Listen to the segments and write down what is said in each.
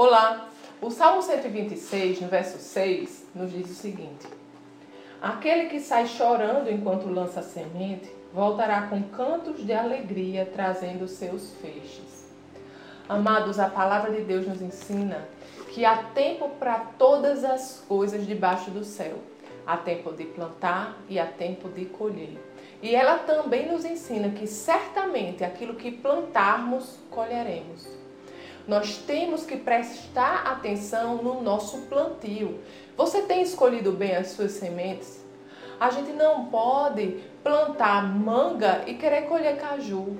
Olá! O Salmo 126, no verso 6, nos diz o seguinte: Aquele que sai chorando enquanto lança semente, voltará com cantos de alegria, trazendo seus feixes. Amados, a palavra de Deus nos ensina que há tempo para todas as coisas debaixo do céu. Há tempo de plantar e há tempo de colher. E ela também nos ensina que certamente aquilo que plantarmos, colheremos. Nós temos que prestar atenção no nosso plantio. Você tem escolhido bem as suas sementes? A gente não pode plantar manga e querer colher caju.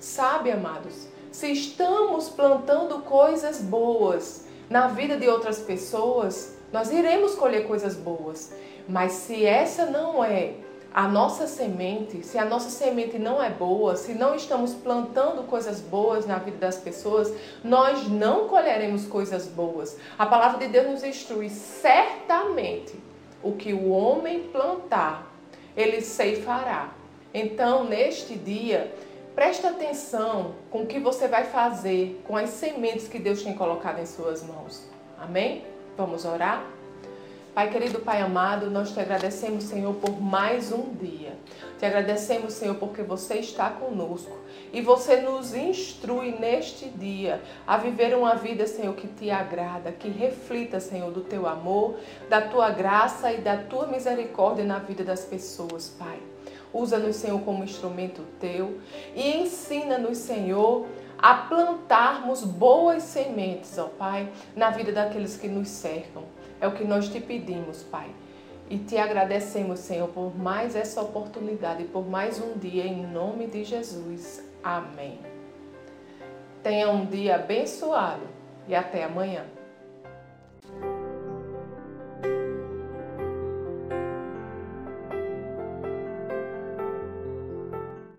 Sabe, amados? Se estamos plantando coisas boas na vida de outras pessoas, nós iremos colher coisas boas. Mas se essa não é a nossa semente, se a nossa semente não é boa, se não estamos plantando coisas boas na vida das pessoas, nós não colheremos coisas boas. A palavra de Deus nos instrui certamente o que o homem plantar, ele ceifará. Então, neste dia, preste atenção com o que você vai fazer com as sementes que Deus tem colocado em suas mãos. Amém? Vamos orar? Pai querido, Pai amado, nós te agradecemos, Senhor, por mais um dia. Te agradecemos, Senhor, porque você está conosco e você nos instrui neste dia a viver uma vida, Senhor, que te agrada, que reflita, Senhor, do teu amor, da tua graça e da tua misericórdia na vida das pessoas, Pai. Usa-nos, Senhor, como instrumento teu e ensina-nos, Senhor, a plantarmos boas sementes, ó Pai, na vida daqueles que nos cercam. É o que nós te pedimos, Pai. E te agradecemos, Senhor, por mais essa oportunidade, por mais um dia, em nome de Jesus. Amém. Tenha um dia abençoado e até amanhã.